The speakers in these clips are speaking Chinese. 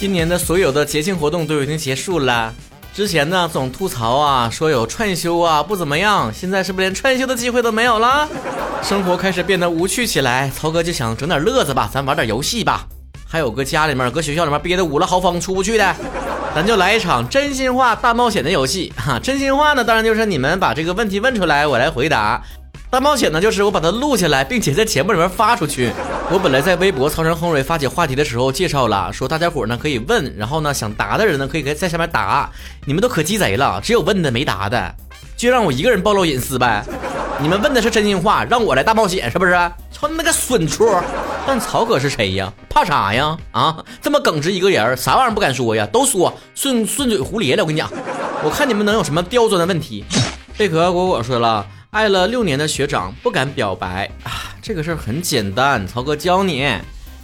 今年的所有的节庆活动都已经结束了。之前呢总吐槽啊，说有串休啊不怎么样，现在是不是连串休的机会都没有了？生活开始变得无趣起来，曹哥就想整点乐子吧，咱玩点游戏吧。还有搁家里面、搁学校里面憋得捂了豪风出不去的，咱就来一场真心话大冒险的游戏哈。真心话呢，当然就是你们把这个问题问出来，我来回答。大冒险呢，就是我把它录下来，并且在节目里面发出去。我本来在微博曹成亨瑞发起话题的时候介绍了，说大家伙呢可以问，然后呢想答的人呢可以在下面答。你们都可鸡贼了，只有问的没答的，就让我一个人暴露隐私呗。你们问的是真心话，让我来大冒险是不是？操那个损出！但曹哥是谁呀？怕啥呀？啊，这么耿直一个人，啥玩意儿不敢说呀？都说顺顺嘴胡咧咧。我跟你讲，我看你们能有什么刁钻的问题？贝壳果果说了。爱了六年的学长不敢表白啊，这个事儿很简单，曹哥教你，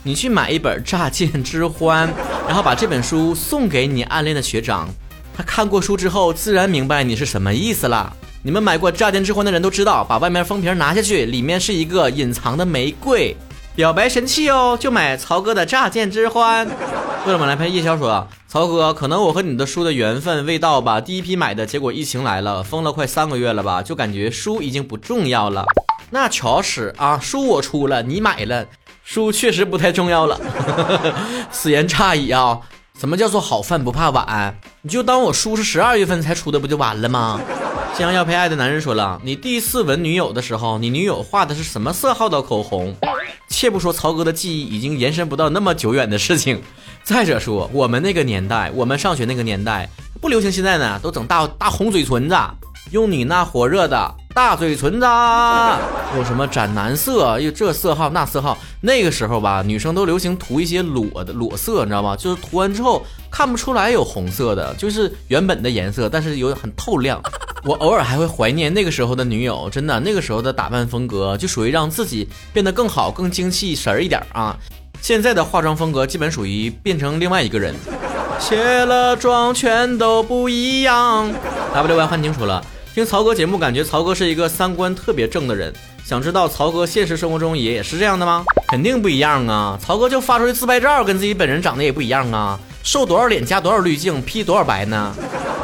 你去买一本《乍见之欢》，然后把这本书送给你暗恋的学长，他看过书之后自然明白你是什么意思了。你们买过《乍见之欢》的人都知道，把外面封皮拿下去，里面是一个隐藏的玫瑰。表白神器哦，就买曹哥的乍见之欢。为了么来拍夜宵说啊，曹哥，可能我和你的书的缘分未到吧？第一批买的结果疫情来了，封了快三个月了吧？就感觉书已经不重要了。那巧使啊，书我出了，你买了，书确实不太重要了。此言差矣啊！什么叫做好饭不怕晚？你就当我书是十二月份才出的，不就完了吗？将要陪爱的男人说了，你第一次吻女友的时候，你女友画的是什么色号的口红？且不说曹哥的记忆已经延伸不到那么久远的事情，再者说我们那个年代，我们上学那个年代不流行现在呢，都整大大红嘴唇子，用你那火热的大嘴唇子，有什么斩男色，又这色号那色号。那个时候吧，女生都流行涂一些裸的裸色，你知道吗？就是涂完之后看不出来有红色的，就是原本的颜色，但是有很透亮。我偶尔还会怀念那个时候的女友，真的，那个时候的打扮风格就属于让自己变得更好、更精气神儿一点啊。现在的化妆风格基本属于变成另外一个人，卸了妆全都不一样。W Y 幻听说了，听曹哥节目感觉曹哥是一个三观特别正的人，想知道曹哥现实生活中也也是这样的吗？肯定不一样啊！曹哥就发出去自拍照，跟自己本人长得也不一样啊，瘦多少脸加多少滤镜，P 多少白呢？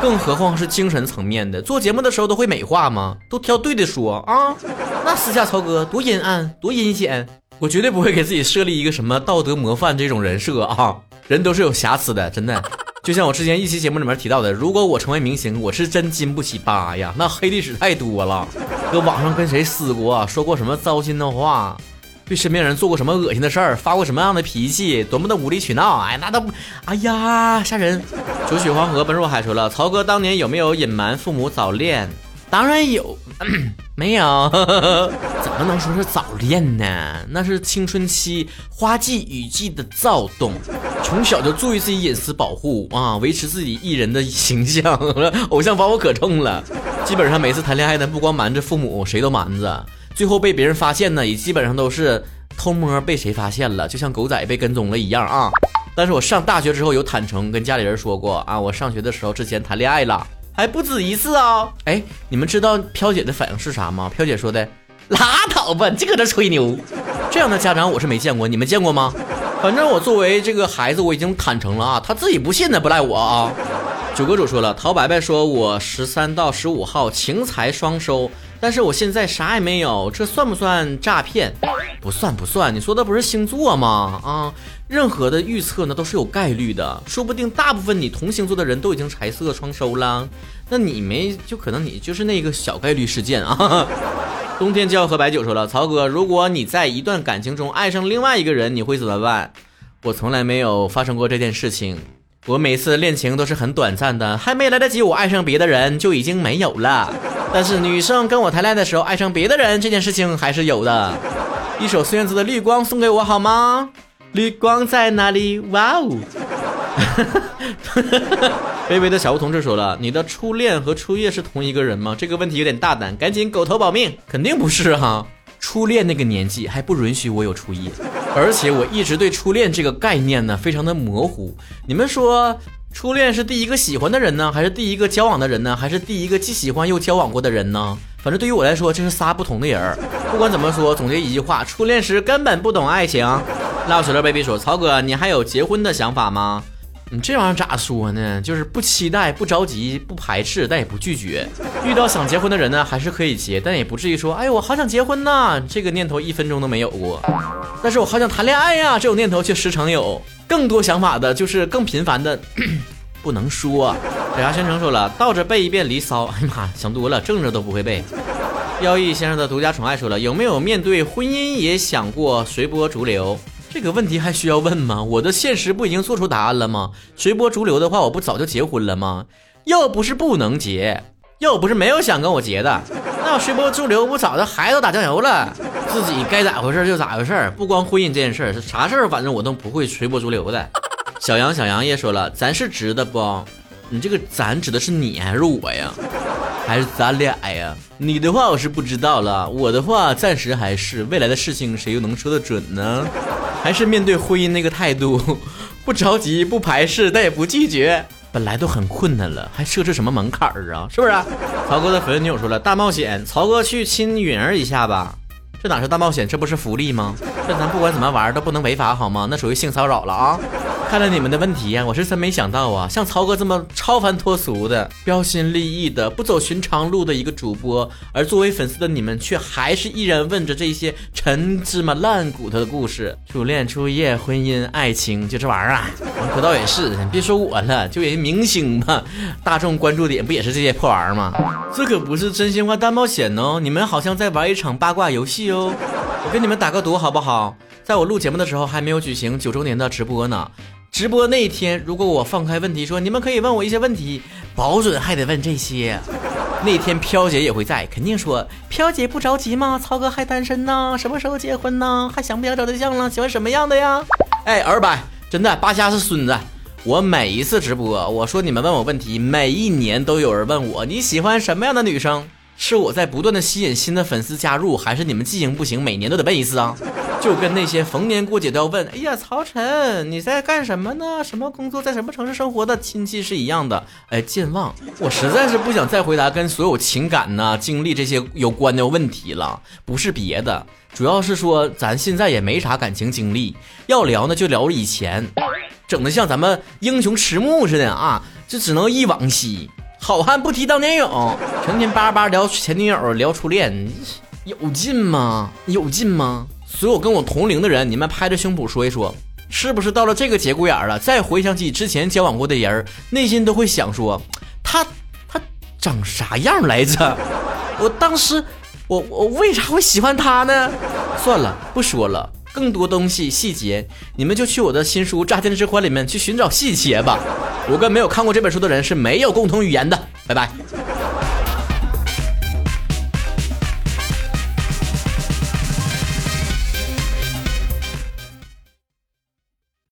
更何况是精神层面的，做节目的时候都会美化吗？都挑对的说。啊，那私下曹哥多阴暗，多阴险，我绝对不会给自己设立一个什么道德模范这种人设啊，人都是有瑕疵的，真的。就像我之前一期节目里面提到的，如果我成为明星，我是真经不起扒呀，那黑历史太多了，搁网上跟谁撕过，说过什么糟心的话。对身边人做过什么恶心的事儿，发过什么样的脾气，多么的无理取闹，哎，那都不，哎呀，吓人！九曲黄河奔入海说了，曹哥当年有没有隐瞒父母早恋？当然有，没有？怎么能说是早恋呢？那是青春期花季雨季的躁动，从小就注意自己隐私保护啊，维持自己艺人的形象，偶像把我可重了。基本上每次谈恋爱呢，不光瞒着父母，谁都瞒着。最后被别人发现呢，也基本上都是偷摸被谁发现了，就像狗仔被跟踪了一样啊！但是我上大学之后有坦诚跟家里人说过啊，我上学的时候之前谈恋爱了，还不止一次啊！哎，你们知道飘姐的反应是啥吗？飘姐说的，拉倒吧，你搁这吹牛！这样的家长我是没见过，你们见过吗？反正我作为这个孩子，我已经坦诚了啊，他自己不信的不赖我啊！主播主说了，陶白白说我十三到十五号情财双收。但是我现在啥也没有，这算不算诈骗？不算不算，你说的不是星座吗？啊，任何的预测呢都是有概率的，说不定大部分你同星座的人都已经财色双收了，那你没就可能你就是那个小概率事件啊。冬天就要喝白酒说了，曹哥，如果你在一段感情中爱上另外一个人，你会怎么办？我从来没有发生过这件事情。我每次恋情都是很短暂的，还没来得及我爱上别的人，就已经没有了。但是女生跟我谈恋爱的时候爱上别的人这件事情还是有的。一首孙燕姿的《绿光》送给我好吗？绿光在哪里？哇哦！卑微的小吴同志说了，你的初恋和初夜是同一个人吗？这个问题有点大胆，赶紧狗头保命。肯定不是哈。初恋那个年纪还不允许我有初夜，而且我一直对初恋这个概念呢非常的模糊。你们说，初恋是第一个喜欢的人呢，还是第一个交往的人呢，还是第一个既喜欢又交往过的人呢？反正对于我来说，这是仨不同的人。不管怎么说，总结一句话：初恋时根本不懂爱情。老水乐 baby 说：“曹哥，你还有结婚的想法吗？”你这玩意儿咋说呢？就是不期待、不着急、不排斥，但也不拒绝。遇到想结婚的人呢，还是可以结，但也不至于说，哎呦，我好想结婚呐，这个念头一分钟都没有过。但是我好想谈恋爱呀，这种念头却时常有。更多想法的就是更频繁的，不能说。小牙宣称说了，倒着背一遍《离骚》，哎呀妈，想多了，正着都不会背。妖异先生的独家宠爱说了，有没有面对婚姻也想过随波逐流？这个问题还需要问吗？我的现实不已经做出答案了吗？随波逐流的话，我不早就结婚了吗？要不是不能结，要不是没有想跟我结的，那随波逐流，我早就孩子打酱油了。自己该咋回事就咋回事，不光婚姻这件事儿，是啥事儿，反正我都不会随波逐流的。小杨小杨也说了，咱是直的不？你这个咱指的是你还是我呀？还是咱俩呀？你的话我是不知道了，我的话暂时还是，未来的事情谁又能说得准呢？还是面对婚姻那个态度，不着急，不排斥，但也不拒绝。本来都很困难了，还设置什么门槛儿啊？是不是？曹哥的粉丝女友说了，大冒险，曹哥去亲允儿一下吧。这哪是大冒险，这不是福利吗？这咱不管怎么玩都不能违法好吗？那属于性骚扰了啊！看了你们的问题呀，我是真没想到啊，像曹哥这么超凡脱俗的、标新立异的、不走寻常路的一个主播，而作为粉丝的你们却还是依然问着这些陈芝麻烂骨头的故事：初恋、初夜、婚姻、爱情，就这玩意儿啊？可倒也是，别说我了，就人明星嘛，大众关注点不也是这些破玩意儿吗？这可不是真心话大冒险哦，你们好像在玩一场八卦游戏哦。我给你们打个赌好不好？在我录节目的时候还没有举行九周年的直播呢。直播那一天，如果我放开问题说，你们可以问我一些问题，保准还得问这些。那天飘姐也会在，肯定说飘姐不着急吗？曹哥还单身呢，什么时候结婚呢？还想不想找对象了？喜欢什么样的呀？哎，二百，真的，八虾是孙子。我每一次直播，我说你们问我问题，每一年都有人问我你喜欢什么样的女生？是我在不断的吸引新的粉丝加入，还是你们记性不行，每年都得问一次啊？就跟那些逢年过节都要问，哎呀，曹晨你在干什么呢？什么工作，在什么城市生活的亲戚是一样的。哎，健忘，我实在是不想再回答跟所有情感呐、经历这些有关的问题了。不是别的，主要是说咱现在也没啥感情经历，要聊呢就聊以前，整的像咱们英雄迟暮似的啊，就只能忆往昔，好汉不提当年勇，成天叭叭聊前女友、聊初恋，有劲吗？有劲吗？所有跟我同龄的人，你们拍着胸脯说一说，是不是到了这个节骨眼了，再回想起之前交往过的人，内心都会想说，他他长啥样来着？我当时，我我为啥会喜欢他呢？算了，不说了，更多东西细节，你们就去我的新书《炸天之欢》里面去寻找细节吧。我跟没有看过这本书的人是没有共同语言的。拜拜。